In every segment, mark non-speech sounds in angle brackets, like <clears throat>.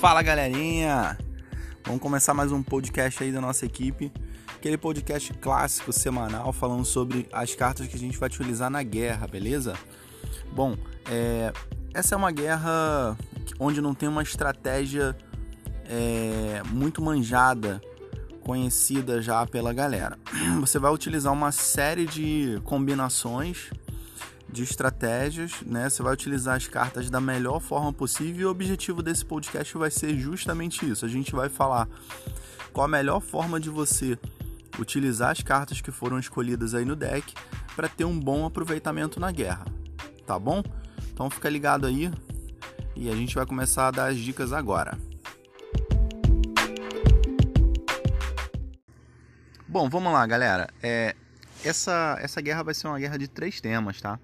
Fala galerinha! Vamos começar mais um podcast aí da nossa equipe. Aquele podcast clássico semanal falando sobre as cartas que a gente vai utilizar na guerra, beleza? Bom, é, essa é uma guerra onde não tem uma estratégia é, muito manjada, conhecida já pela galera. <clears throat> Você vai utilizar uma série de combinações de estratégias, né? Você vai utilizar as cartas da melhor forma possível e o objetivo desse podcast vai ser justamente isso. A gente vai falar qual a melhor forma de você utilizar as cartas que foram escolhidas aí no deck para ter um bom aproveitamento na guerra, tá bom? Então fica ligado aí e a gente vai começar a dar as dicas agora. Bom, vamos lá, galera. É, essa, essa guerra vai ser uma guerra de três temas, tá?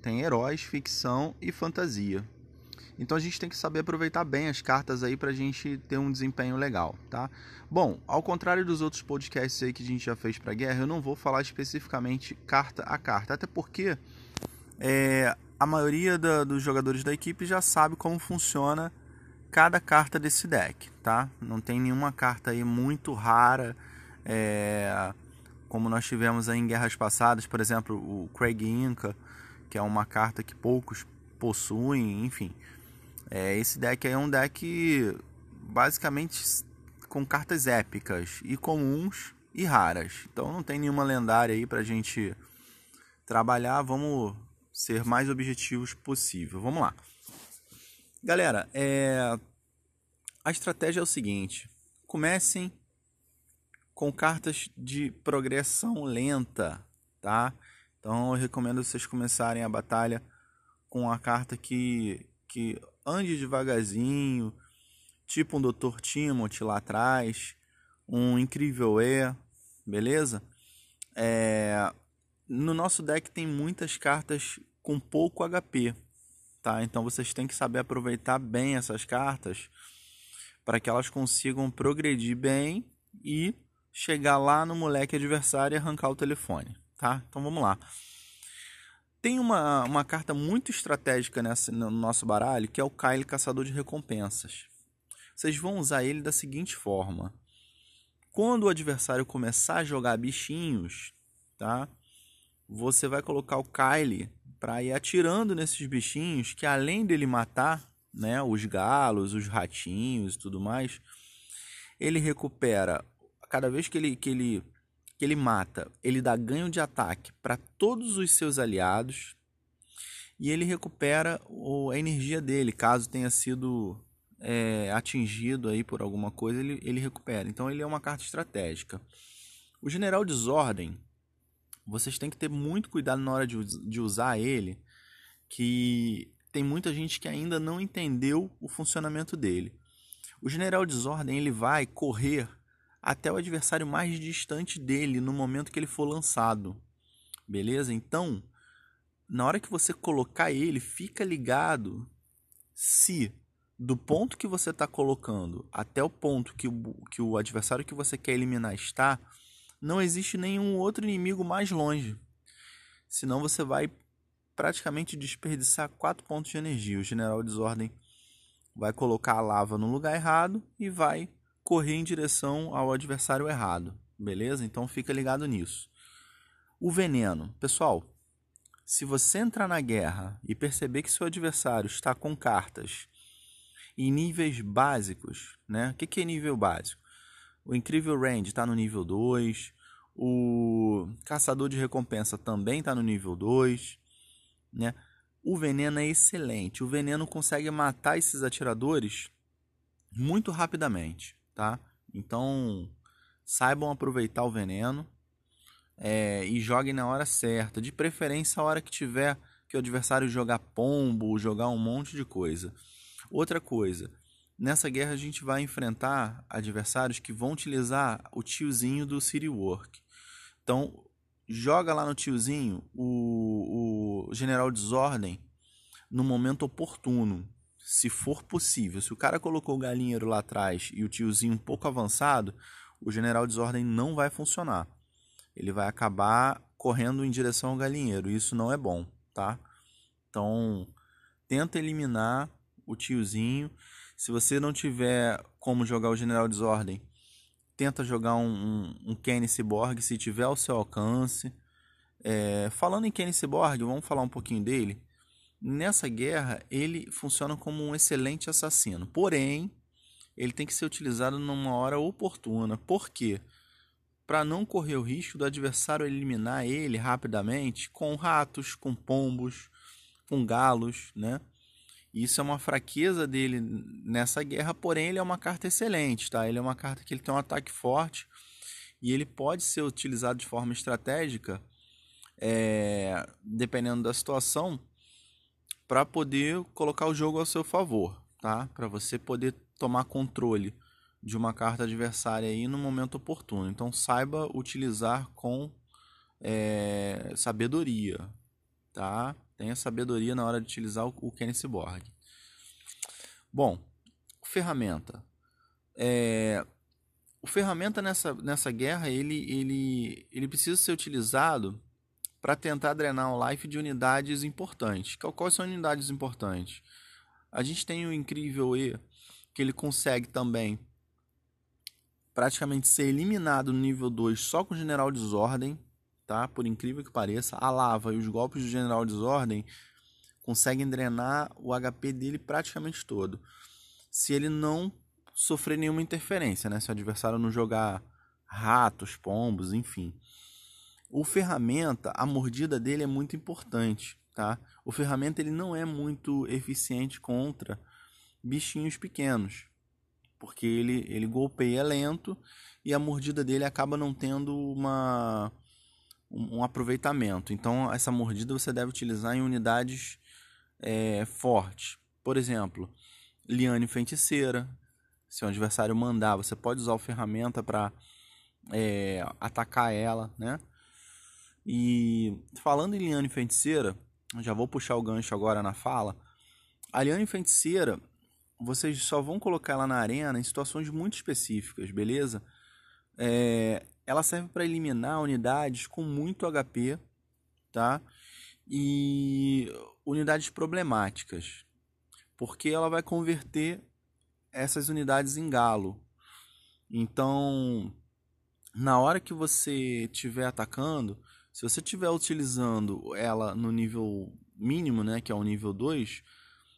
Tem heróis, ficção e fantasia. Então a gente tem que saber aproveitar bem as cartas aí pra gente ter um desempenho legal, tá? Bom, ao contrário dos outros podcasts aí que a gente já fez pra guerra, eu não vou falar especificamente carta a carta, até porque é, a maioria da, dos jogadores da equipe já sabe como funciona cada carta desse deck, tá? Não tem nenhuma carta aí muito rara, é, como nós tivemos aí em guerras passadas, por exemplo, o Craig Inca, que é uma carta que poucos possuem, enfim. É, esse deck aí é um deck basicamente com cartas épicas e comuns e raras. Então não tem nenhuma lendária aí pra gente trabalhar. Vamos ser mais objetivos possível. Vamos lá. Galera, é... a estratégia é o seguinte: comecem com cartas de progressão lenta, tá? Então eu recomendo vocês começarem a batalha com a carta que, que ande devagarzinho, tipo um Dr. Timothy lá atrás, um Incrível E, beleza? É, no nosso deck tem muitas cartas com pouco HP, tá? Então vocês têm que saber aproveitar bem essas cartas para que elas consigam progredir bem e chegar lá no moleque adversário e arrancar o telefone, tá? Então vamos lá. Tem uma, uma carta muito estratégica nessa, no nosso baralho, que é o Kyle Caçador de Recompensas. Vocês vão usar ele da seguinte forma. Quando o adversário começar a jogar bichinhos, tá? Você vai colocar o Kyle para ir atirando nesses bichinhos que além dele matar, né, os galos, os ratinhos e tudo mais, ele recupera cada vez que ele, que ele que ele mata, ele dá ganho de ataque para todos os seus aliados e ele recupera a energia dele, caso tenha sido é, atingido aí por alguma coisa, ele, ele recupera. Então ele é uma carta estratégica. O General Desordem, vocês têm que ter muito cuidado na hora de, de usar ele, que tem muita gente que ainda não entendeu o funcionamento dele. O General Desordem ele vai correr até o adversário mais distante dele no momento que ele for lançado. Beleza? Então, na hora que você colocar ele, fica ligado se do ponto que você está colocando até o ponto que o, que o adversário que você quer eliminar está, não existe nenhum outro inimigo mais longe. Senão você vai praticamente desperdiçar 4 pontos de energia. O General Desordem vai colocar a lava no lugar errado e vai correr em direção ao adversário errado, beleza? Então fica ligado nisso. O veneno, pessoal, se você entrar na guerra e perceber que seu adversário está com cartas em níveis básicos, né? O que é nível básico? O incrível range está no nível 2, o caçador de recompensa também está no nível 2, né? O veneno é excelente. O veneno consegue matar esses atiradores muito rapidamente tá? Então, saibam aproveitar o veneno é, e joguem na hora certa, de preferência a hora que tiver que o adversário jogar pombo, jogar um monte de coisa. Outra coisa, nessa guerra a gente vai enfrentar adversários que vão utilizar o tiozinho do City Work. Então, joga lá no tiozinho o, o General Desordem no momento oportuno se for possível. Se o cara colocou o galinheiro lá atrás e o tiozinho um pouco avançado, o general desordem não vai funcionar. Ele vai acabar correndo em direção ao galinheiro. Isso não é bom, tá? Então, tenta eliminar o tiozinho. Se você não tiver como jogar o General Desordem, tenta jogar um, um, um Kenny Cyborg se tiver ao seu alcance. É, falando em Kenny Cyborg, vamos falar um pouquinho dele. Nessa guerra, ele funciona como um excelente assassino. Porém, ele tem que ser utilizado numa hora oportuna. Por quê? Para não correr o risco do adversário eliminar ele rapidamente com ratos, com pombos, com galos, né? Isso é uma fraqueza dele nessa guerra, porém ele é uma carta excelente, tá? Ele é uma carta que ele tem um ataque forte e ele pode ser utilizado de forma estratégica, é, dependendo da situação, para poder colocar o jogo ao seu favor, tá? Para você poder tomar controle de uma carta adversária aí no momento oportuno. Então saiba utilizar com é, sabedoria, tá? Tenha sabedoria na hora de utilizar o, o Kenneth Borg. Bom, ferramenta. É, o ferramenta nessa, nessa guerra ele, ele, ele precisa ser utilizado para tentar drenar o life de unidades importantes. Quais são unidades importantes? A gente tem o incrível E, que ele consegue também praticamente ser eliminado no nível 2 só com o General Desordem, tá? Por incrível que pareça, a lava e os golpes do General Desordem conseguem drenar o HP dele praticamente todo. Se ele não sofrer nenhuma interferência, né? Se o adversário não jogar ratos, pombos, enfim. O ferramenta, a mordida dele é muito importante, tá? O ferramenta ele não é muito eficiente contra bichinhos pequenos, porque ele, ele golpeia lento e a mordida dele acaba não tendo uma, um, aproveitamento. Então, essa mordida você deve utilizar em unidades é, fortes. Por exemplo, liane feiticeira. Se o adversário mandar, você pode usar a ferramenta para é, atacar ela, né? E falando em liane feiticeira, já vou puxar o gancho agora na fala. A liane feiticeira vocês só vão colocar ela na arena em situações muito específicas, beleza? É, ela serve para eliminar unidades com muito HP, tá? E unidades problemáticas, porque ela vai converter essas unidades em galo. Então, na hora que você estiver atacando, se você estiver utilizando ela no nível mínimo, né, que é o nível 2,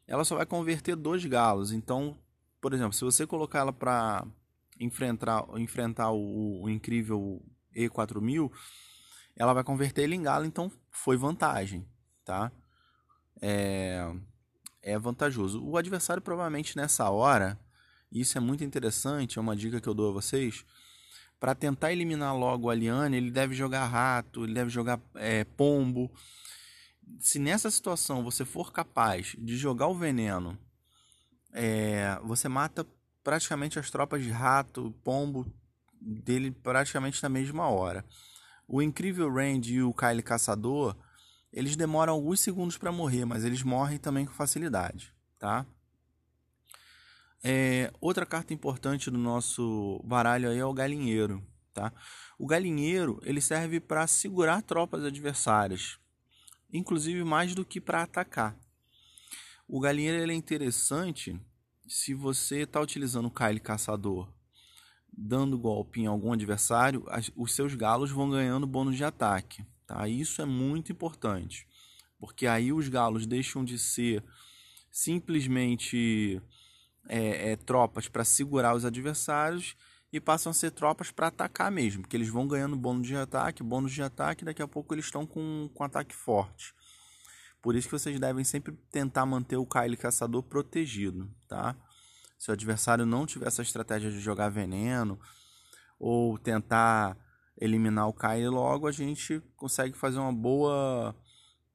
ela só vai converter dois galos. Então, por exemplo, se você colocar ela para enfrentar, enfrentar o, o, incrível E4000, ela vai converter ele em galo, então foi vantagem, tá? É, é vantajoso. O adversário provavelmente nessa hora, isso é muito interessante, é uma dica que eu dou a vocês, para tentar eliminar logo a Liane, ele deve jogar rato, ele deve jogar é, pombo, se nessa situação você for capaz de jogar o veneno, é, você mata praticamente as tropas de rato, pombo dele praticamente na mesma hora. O incrível Randy e o Kyle Caçador, eles demoram alguns segundos para morrer, mas eles morrem também com facilidade, tá? É, outra carta importante do nosso baralho aí é o galinheiro, tá? O galinheiro ele serve para segurar tropas adversárias inclusive mais do que para atacar. O galinheiro ele é interessante se você está utilizando o Kyle Caçador dando golpe em algum adversário, os seus galos vão ganhando bônus de ataque. Tá? Isso é muito importante, porque aí os galos deixam de ser simplesmente é, é, tropas para segurar os adversários e passam a ser tropas para atacar mesmo, porque eles vão ganhando bônus de ataque, bônus de ataque, e daqui a pouco eles estão com, com ataque forte. Por isso que vocês devem sempre tentar manter o Kyle Caçador protegido, tá? Se o adversário não tiver essa estratégia de jogar veneno ou tentar eliminar o Kyle logo, a gente consegue fazer uma boa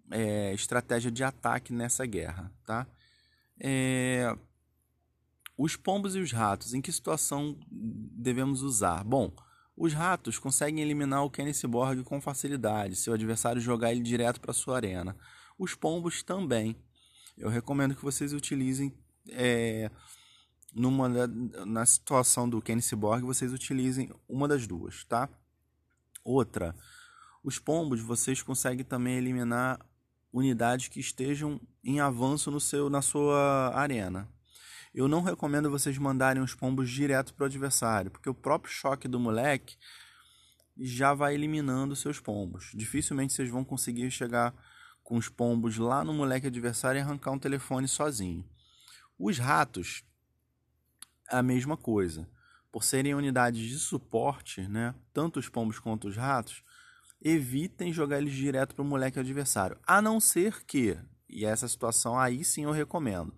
é, estratégia de ataque nessa guerra, tá? É, os pombos e os ratos, em que situação devemos usar? Bom, os ratos conseguem eliminar o Kenneth Borg com facilidade, se o adversário jogar ele direto para sua arena. Os pombos também. Eu recomendo que vocês utilizem é, numa na situação do Kenneth Borg, vocês utilizem uma das duas, tá? Outra, os pombos vocês conseguem também eliminar unidades que estejam em avanço no seu na sua arena. Eu não recomendo vocês mandarem os pombos direto para o adversário, porque o próprio choque do moleque já vai eliminando seus pombos. Dificilmente vocês vão conseguir chegar com os pombos lá no moleque adversário e arrancar um telefone sozinho. Os ratos, a mesma coisa. Por serem unidades de suporte, né, tanto os pombos quanto os ratos, evitem jogar eles direto para o moleque adversário. A não ser que, e essa situação aí sim eu recomendo,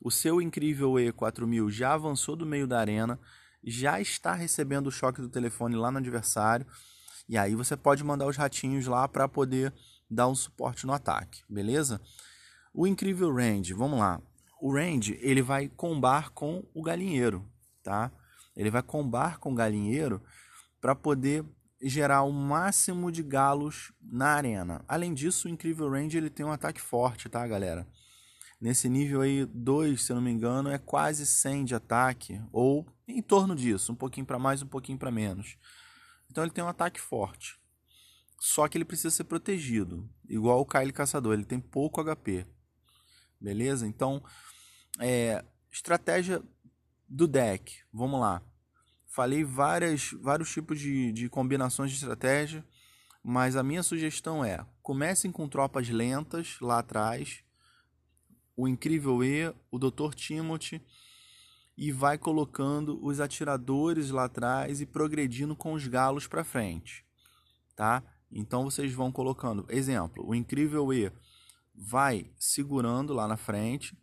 o seu incrível E4000 já avançou do meio da arena, já está recebendo o choque do telefone lá no adversário, e aí você pode mandar os ratinhos lá para poder dar um suporte no ataque, beleza? O incrível range, vamos lá. O range, ele vai combar com o galinheiro, tá? Ele vai combar com o galinheiro para poder gerar o máximo de galos na arena. Além disso, o incrível range ele tem um ataque forte, tá, galera? Nesse nível aí 2, se eu não me engano, é quase 100 de ataque ou em torno disso, um pouquinho para mais, um pouquinho para menos. Então ele tem um ataque forte. Só que ele precisa ser protegido, igual o Kyle Caçador, ele tem pouco HP. Beleza? Então, é, estratégia do deck. Vamos lá. Falei várias, vários tipos de, de combinações de estratégia, mas a minha sugestão é: comecem com tropas lentas lá atrás, o Incrível E, o Dr. Timothy, e vai colocando os atiradores lá atrás e progredindo com os galos para frente, tá? Então vocês vão colocando, exemplo, o incrível E vai segurando lá na frente.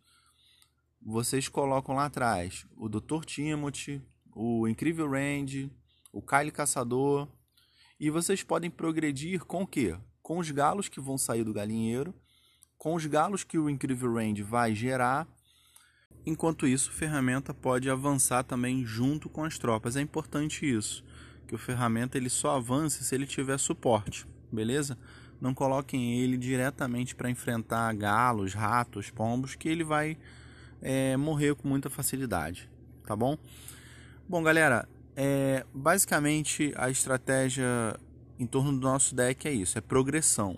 Vocês colocam lá atrás o Dr. Timothy, o incrível Range, o Kyle Caçador, e vocês podem progredir com o quê? Com os galos que vão sair do galinheiro, com os galos que o incrível Range vai gerar. Enquanto isso, ferramenta pode avançar também junto com as tropas. É importante isso que o ferramenta ele só avance se ele tiver suporte, beleza? Não coloquem ele diretamente para enfrentar galos, ratos, pombos, que ele vai é, morrer com muita facilidade, tá bom? Bom, galera, é, basicamente a estratégia em torno do nosso deck é isso, é progressão.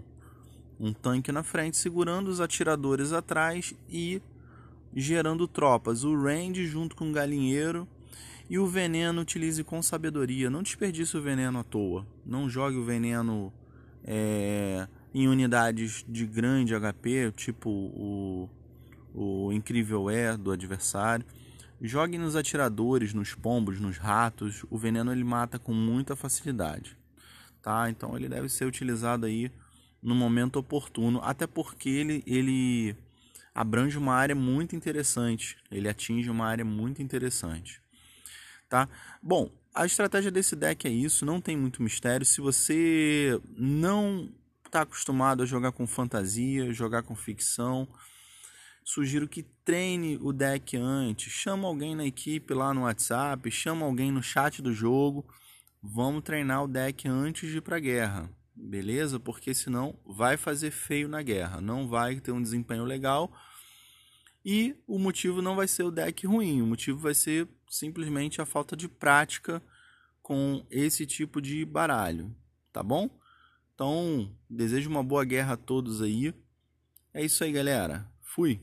Um tanque na frente segurando os atiradores atrás e gerando tropas. O range junto com o galinheiro e o veneno utilize com sabedoria. Não desperdice o veneno à toa. Não jogue o veneno é, em unidades de grande HP, tipo o, o incrível é do adversário. Jogue nos atiradores, nos pombos, nos ratos. O veneno ele mata com muita facilidade. Tá? Então ele deve ser utilizado aí no momento oportuno, até porque ele, ele abrange uma área muito interessante. Ele atinge uma área muito interessante tá? Bom, a estratégia desse deck é isso, não tem muito mistério. Se você não está acostumado a jogar com fantasia, jogar com ficção, sugiro que treine o deck antes. Chama alguém na equipe lá no WhatsApp, chama alguém no chat do jogo. Vamos treinar o deck antes de ir para a guerra, beleza? Porque senão vai fazer feio na guerra, não vai ter um desempenho legal e o motivo não vai ser o deck ruim, o motivo vai ser simplesmente a falta de prática com esse tipo de baralho, tá bom? Então, desejo uma boa guerra a todos aí. É isso aí, galera. Fui.